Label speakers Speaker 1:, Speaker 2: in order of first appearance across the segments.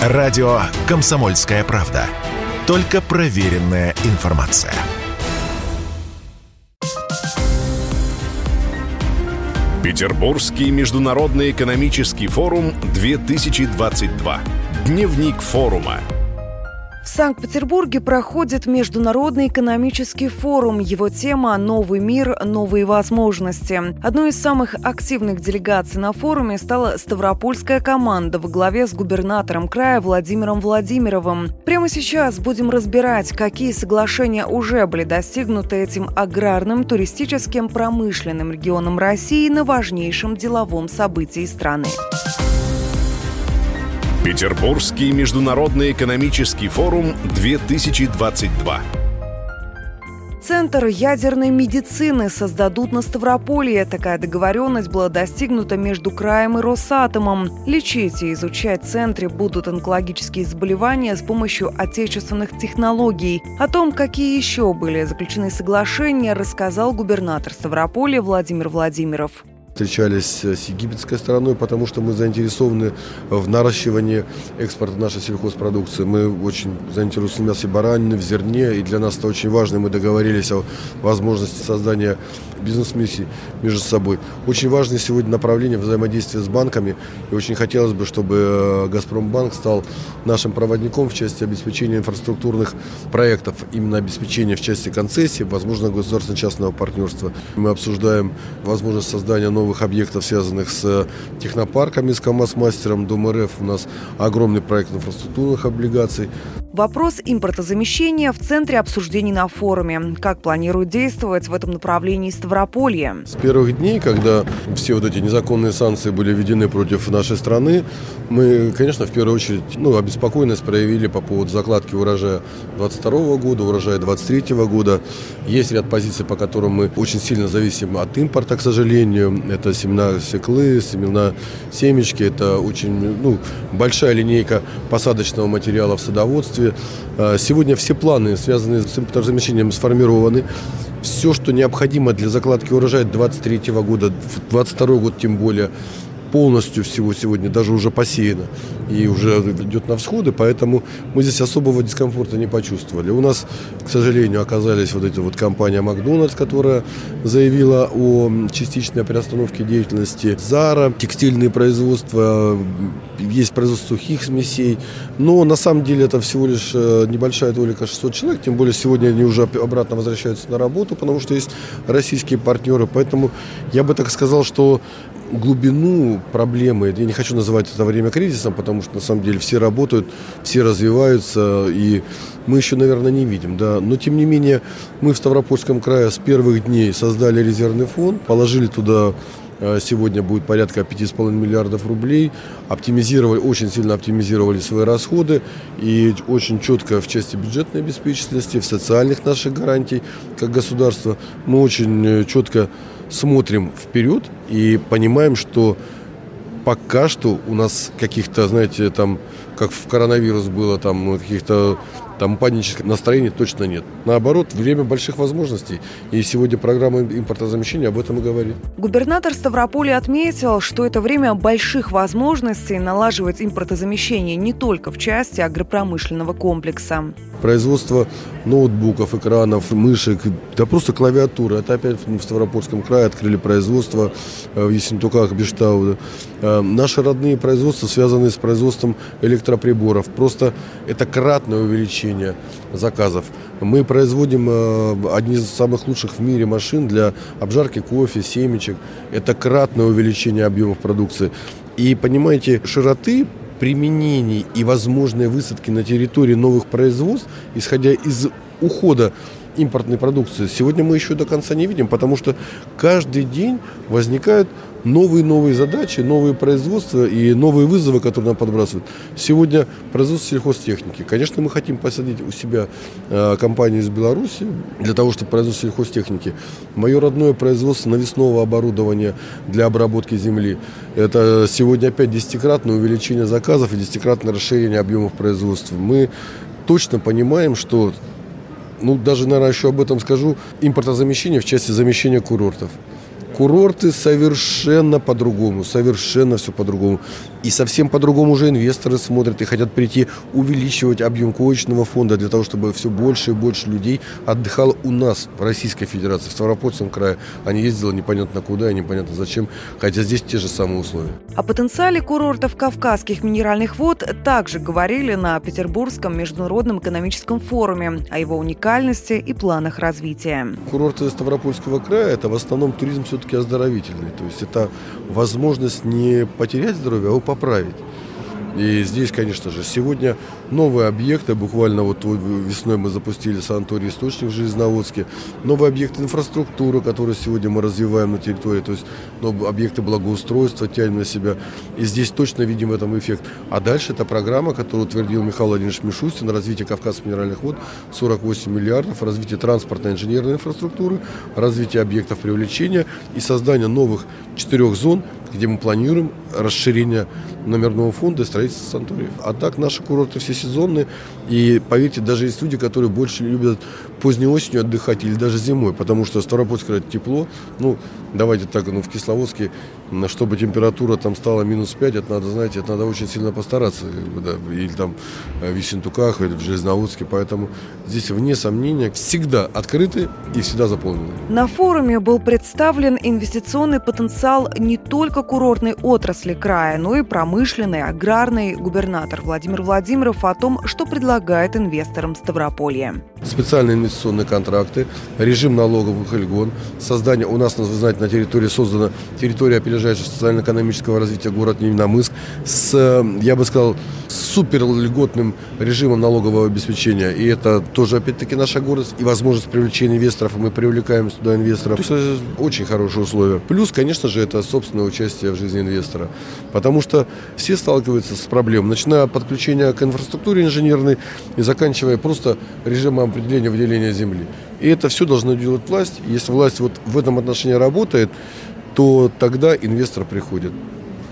Speaker 1: Радио «Комсомольская правда». Только проверенная информация.
Speaker 2: Петербургский международный экономический форум 2022. Дневник форума.
Speaker 3: В Санкт-Петербурге проходит Международный экономический форум. Его тема «Новый мир. Новые возможности». Одной из самых активных делегаций на форуме стала Ставропольская команда во главе с губернатором края Владимиром Владимировым. Прямо сейчас будем разбирать, какие соглашения уже были достигнуты этим аграрным, туристическим, промышленным регионом России на важнейшем деловом событии страны.
Speaker 2: Петербургский международный экономический форум 2022.
Speaker 3: Центр ядерной медицины создадут на Ставрополье. Такая договоренность была достигнута между краем и Росатомом. Лечить и изучать в центре будут онкологические заболевания с помощью отечественных технологий. О том, какие еще были заключены соглашения, рассказал губернатор Ставрополья Владимир Владимиров
Speaker 4: встречались с египетской стороной, потому что мы заинтересованы в наращивании экспорта нашей сельхозпродукции. Мы очень заинтересованы в мясе баранины, в зерне, и для нас это очень важно. Мы договорились о возможности создания бизнес-миссий между собой. Очень важное сегодня направление взаимодействия с банками, и очень хотелось бы, чтобы э, «Газпромбанк» стал нашим проводником в части обеспечения инфраструктурных проектов, именно обеспечения в части концессии, возможно, государственно-частного партнерства. Мы обсуждаем возможность создания новых новых объектов, связанных с технопарками, с КАМАЗ-мастером, Дом РФ. У нас огромный проект инфраструктурных облигаций.
Speaker 3: Вопрос импортозамещения в центре обсуждений на форуме. Как планируют действовать в этом направлении Ставрополье?
Speaker 4: С первых дней, когда все вот эти незаконные санкции были введены против нашей страны, мы, конечно, в первую очередь ну, обеспокоенность проявили по поводу закладки урожая 22 года, урожая 23 года. Есть ряд позиций, по которым мы очень сильно зависим от импорта, к сожалению. Это семена свеклы, семена семечки. Это очень ну, большая линейка посадочного материала в садоводстве. А, сегодня все планы, связанные с импортозамещением, сформированы. Все, что необходимо для закладки урожая 2023 года, 2022 год тем более, полностью всего сегодня даже уже посеяно и уже идет на всходы, поэтому мы здесь особого дискомфорта не почувствовали. У нас, к сожалению, оказались вот эти вот компания Макдональдс, которая заявила о частичной приостановке деятельности. Зара, текстильные производства, есть производство сухих смесей, но на самом деле это всего лишь э, небольшая толика 600 человек, тем более сегодня они уже обратно возвращаются на работу, потому что есть российские партнеры, поэтому я бы так сказал, что глубину проблемы, я не хочу называть это время кризисом, потому что на самом деле все работают, все развиваются, и мы еще, наверное, не видим, да. Но тем не менее, мы в Ставропольском крае с первых дней создали резервный фонд, положили туда э, Сегодня будет порядка 5,5 миллиардов рублей. Оптимизировали, очень сильно оптимизировали свои расходы. И очень четко в части бюджетной обеспеченности, в социальных наших гарантий как государство мы очень э, четко смотрим вперед и понимаем, что пока что у нас каких-то, знаете, там, как в коронавирус было, там, каких-то там панического настроения точно нет. Наоборот, время больших возможностей. И сегодня программа импортозамещения об этом и говорит.
Speaker 3: Губернатор Ставрополя отметил, что это время больших возможностей налаживать импортозамещение не только в части агропромышленного комплекса.
Speaker 4: Производство ноутбуков, экранов, мышек, да просто клавиатуры. Это опять в Ставропольском крае открыли производство э, в Ессентуках, Бештау. Э, наши родные производства связаны с производством электроприборов. Просто это кратное увеличение увеличения заказов. Мы производим э, одни из самых лучших в мире машин для обжарки кофе, семечек. Это кратное увеличение объемов продукции. И понимаете, широты применений и возможные высадки на территории новых производств, исходя из ухода импортной продукции, сегодня мы еще до конца не видим, потому что каждый день возникают новые-новые задачи, новые производства и новые вызовы, которые нам подбрасывают. Сегодня производство сельхозтехники. Конечно, мы хотим посадить у себя э, компанию из Беларуси для того, чтобы производство сельхозтехники. Мое родное производство навесного оборудования для обработки земли. Это сегодня опять десятикратное увеличение заказов и десятикратное расширение объемов производства. Мы точно понимаем, что ну, даже, наверное, еще об этом скажу, импортозамещение в части замещения курортов. Курорты совершенно по-другому, совершенно все по-другому. И совсем по-другому уже инвесторы смотрят и хотят прийти увеличивать объем коечного фонда для того, чтобы все больше и больше людей отдыхало у нас, в Российской Федерации, в Ставропольском крае. Не ездило непонятно куда и непонятно зачем, хотя здесь те же самые условия.
Speaker 3: О потенциале курортов Кавказских минеральных вод также говорили на Петербургском международном экономическом форуме о его уникальности и планах развития.
Speaker 4: Курорты Ставропольского края – это в основном туризм все-таки оздоровительный. То есть это возможность не потерять здоровье, а поправить. И здесь, конечно же, сегодня новые объекты, буквально вот весной мы запустили санаторий «Источник» в Железноводске, новые объекты инфраструктуры, которые сегодня мы развиваем на территории, то есть новые объекты благоустройства тянем на себя. И здесь точно видим в этом эффект. А дальше это программа, которую утвердил Михаил Владимирович Мишустин, развитие Кавказских минеральных вод, 48 миллиардов, развитие транспортной инженерной инфраструктуры, развитие объектов привлечения и создание новых четырех зон, где мы планируем расширение номерного фонда и строительство санаториев. А так наши курорты все сезонные. И поверьте, даже есть люди, которые больше любят поздней осенью отдыхать или даже зимой, потому что Ставропольск это тепло. Ну, давайте так, ну, в Кисловодске, чтобы температура там стала минус 5, это надо, знаете, это надо очень сильно постараться. Да, или там э, в Ессентуках, или в Железноводске. Поэтому здесь, вне сомнения, всегда открыты и всегда заполнены.
Speaker 3: На форуме был представлен инвестиционный потенциал не только курортной отрасли края, но и промышленной, аграрной. Губернатор Владимир Владимиров о том, что предлагает инвесторам Ставрополья.
Speaker 4: Специальные инвестиционные контракты, режим налоговых льгон, создание, у нас, вы знаете, на территории создана территория опережающего социально-экономического развития город Невиномыск с, я бы сказал, супер льготным режимом налогового обеспечения. И это тоже, опять-таки, наша гордость и возможность привлечения инвесторов, мы привлекаем сюда инвесторов. То есть, очень хорошие условия. Плюс, конечно же, это собственное участие в жизни инвестора. Потому что все сталкиваются с проблемой, начиная от подключения к инфраструктуре инженерной и заканчивая просто режимом определения выделения земли. И это все должна делать власть. Если власть вот в этом отношении работает, то тогда инвестор приходит.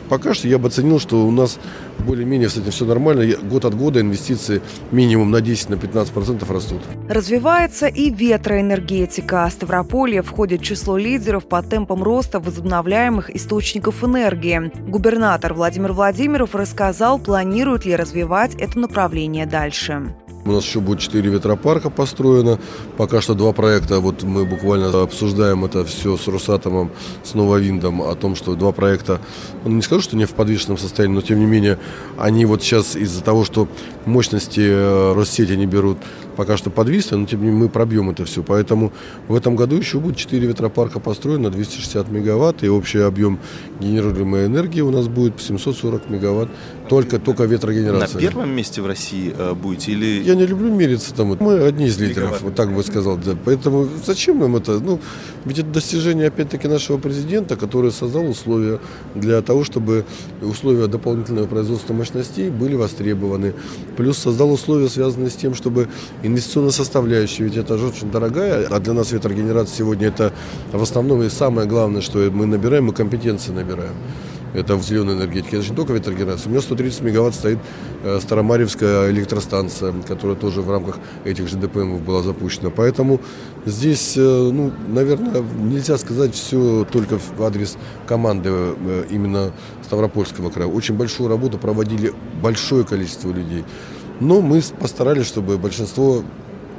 Speaker 4: Пока что я бы оценил, что у нас более-менее с этим все нормально. Год от года инвестиции минимум на 10-15% растут.
Speaker 3: Развивается и ветроэнергетика. Ставрополье входит в число лидеров по темпам роста возобновляемых источников энергии. Губернатор Владимир Владимиров рассказал, планирует ли развивать это направление дальше.
Speaker 4: У нас еще будет 4 ветропарка построено. Пока что два проекта. Вот мы буквально обсуждаем это все с Росатомом, с Нововиндом, о том, что два проекта, ну, не скажу, что не в подвешенном состоянии, но тем не менее, они вот сейчас из-за того, что мощности э, Россети не берут пока что подвисли, но тем не менее мы пробьем это все. Поэтому в этом году еще будет 4 ветропарка построено, 260 мегаватт, и общий объем генерируемой энергии у нас будет 740 мегаватт, только, только ветрогенерация.
Speaker 5: На первом месте в России э, будете или...
Speaker 4: Я не люблю мериться там. Мы одни из лидеров, вот так бы сказал. Да. Поэтому зачем нам это? Ну, ведь это достижение, опять-таки, нашего президента, который создал условия для того, чтобы условия дополнительного производства мощностей были востребованы. Плюс создал условия, связанные с тем, чтобы инвестиционная составляющая, ведь это же очень дорогая, а для нас ветрогенерация сегодня это в основном и самое главное, что мы набираем, мы компетенции набираем. Это в зеленой энергетике. Это же не только ветрогенерация. У меня 130 мегаватт стоит э, Старомаревская электростанция, которая тоже в рамках этих же ДПМов была запущена. Поэтому здесь, э, ну, наверное, нельзя сказать все только в адрес команды э, именно Ставропольского края. Очень большую работу проводили большое количество людей. Но мы постарались, чтобы большинство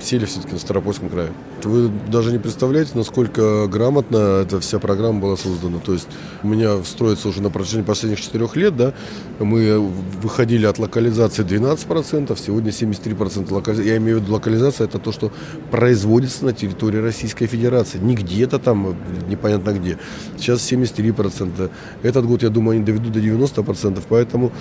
Speaker 4: сели все-таки на Старопольском крае. Вы даже не представляете, насколько грамотно эта вся программа была создана. То есть у меня строится уже на протяжении последних четырех лет, да, мы выходили от локализации 12%, сегодня 73% локализации. Я имею в виду локализация, это то, что производится на территории Российской Федерации. Не где-то там, непонятно где. Сейчас 73%. Этот год, я думаю, они доведут до 90%, поэтому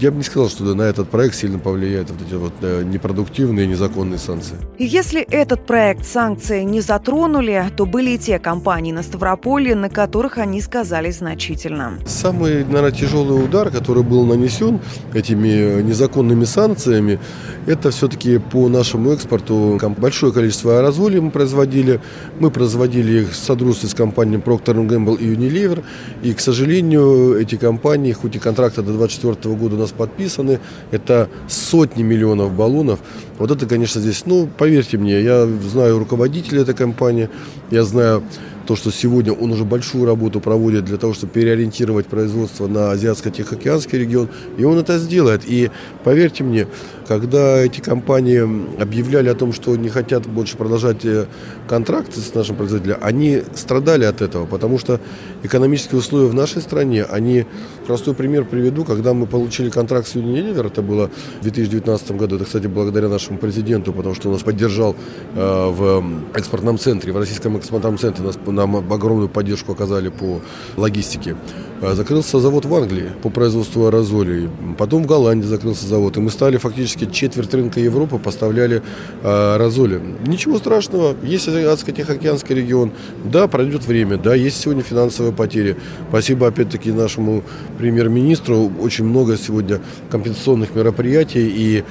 Speaker 4: я бы не сказал, что на этот проект сильно повлияют вот эти вот э, непродуктивные, незаконные санкции.
Speaker 3: Если этот проект санкции не затронули, то были и те компании на Ставрополье, на которых они сказались значительно.
Speaker 4: Самый, наверное, тяжелый удар, который был нанесен этими незаконными санкциями, это все-таки по нашему экспорту. Большое количество аэрозолей мы производили. Мы производили их в содружестве с компаниями Procter Gamble и Unilever. И, к сожалению, эти компании, хоть и контракты до 2024 года нас подписаны, это сотни миллионов баллонов. Вот это, конечно, здесь, ну, поверьте мне, я знаю руководителя этой компании, я знаю то, что сегодня он уже большую работу проводит для того, чтобы переориентировать производство на Азиатско-Тихоокеанский регион, и он это сделает. И поверьте мне, когда эти компании объявляли о том, что не хотят больше продолжать э, контракты с нашим производителем, они страдали от этого, потому что экономические условия в нашей стране, они, простой пример приведу, когда мы получили контракт с Unilever, это было в 2019 году, это, кстати, благодаря нашему президенту, потому что он нас поддержал э, в экспортном центре, в российском экспортном центре, нас, нам огромную поддержку оказали по логистике. Э, закрылся завод в Англии по производству аэрозолей, потом в Голландии закрылся завод, и мы стали фактически четверть рынка Европы поставляли э, аэрозоли. Ничего страшного, есть Азиатско-Тихоокеанский регион, да, пройдет время, да, есть сегодня финансовые потери. Спасибо опять-таки нашему премьер-министру, очень много сегодня компенсационных мероприятий и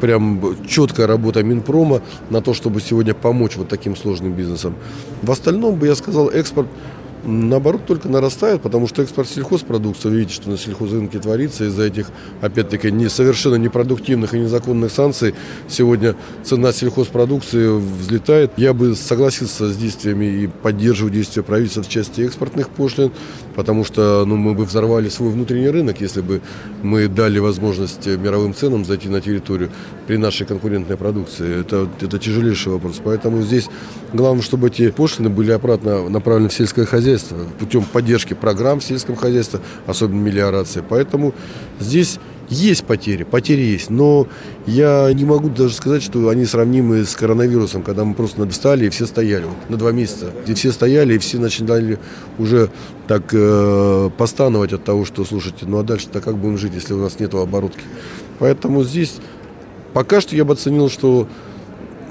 Speaker 4: прям четкая работа Минпрома на то, чтобы сегодня помочь вот таким сложным бизнесам. В остальном бы я сказал, экспорт наоборот, только нарастает, потому что экспорт сельхозпродукции, вы видите, что на сельхозрынке творится из-за этих, опять-таки, не, совершенно непродуктивных и незаконных санкций. Сегодня цена сельхозпродукции взлетает. Я бы согласился с действиями и поддерживаю действия правительства в части экспортных пошлин, потому что ну, мы бы взорвали свой внутренний рынок, если бы мы дали возможность мировым ценам зайти на территорию при нашей конкурентной продукции. Это, это тяжелейший вопрос. Поэтому здесь главное, чтобы эти пошлины были обратно направлены в сельское хозяйство, хозяйства путем поддержки программ в сельском хозяйстве, особенно мелиорации. Поэтому здесь есть потери, потери есть, но я не могу даже сказать, что они сравнимы с коронавирусом, когда мы просто встали и все стояли вот, на два месяца. И все стояли, и все начинали уже так э, постановать от того, что, слушайте, ну а дальше-то как будем жить, если у нас нет оборудки. Поэтому здесь пока что я бы оценил, что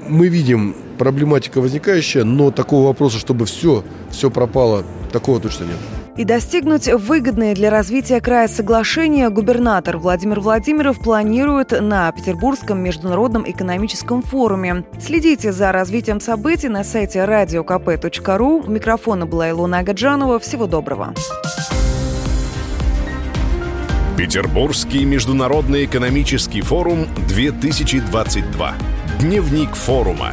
Speaker 4: мы видим проблематика возникающая, но такого вопроса, чтобы все, все пропало, такого точно нет.
Speaker 3: И достигнуть выгодное для развития края соглашения губернатор Владимир Владимиров планирует на Петербургском международном экономическом форуме. Следите за развитием событий на сайте radiokp.ru. У микрофона была Илона Агаджанова. Всего доброго.
Speaker 2: Петербургский международный экономический форум 2022. Дневник форума.